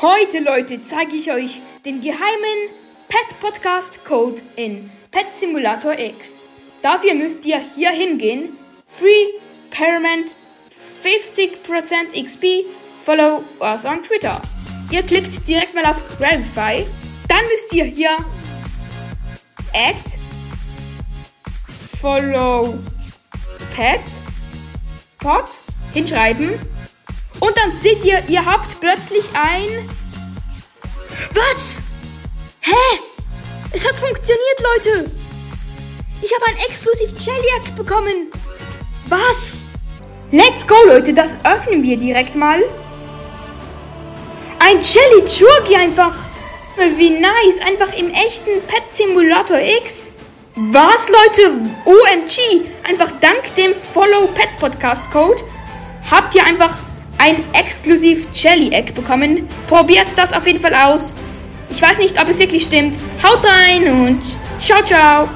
Heute, Leute, zeige ich euch den geheimen Pet Podcast Code in Pet Simulator X. Dafür müsst ihr hier hingehen, Free Permanent 50% XP, follow us on Twitter. Ihr klickt direkt mal auf Verify, dann müsst ihr hier Add, Follow Pet, Pod hinschreiben und dann seht ihr, ihr habt plötzlich ein... Was? Hä? Es hat funktioniert, Leute. Ich habe ein exklusiv Jelly bekommen. Was? Let's go, Leute. Das öffnen wir direkt mal. Ein Jelly Churgi einfach. Wie nice. Einfach im echten Pet Simulator X. Was, Leute? OMG. Einfach dank dem Follow Pet Podcast Code habt ihr einfach ein exklusiv Jelly Egg bekommen. Probiert das auf jeden Fall aus. Ich weiß nicht, ob es wirklich stimmt. Haut rein und ciao, ciao.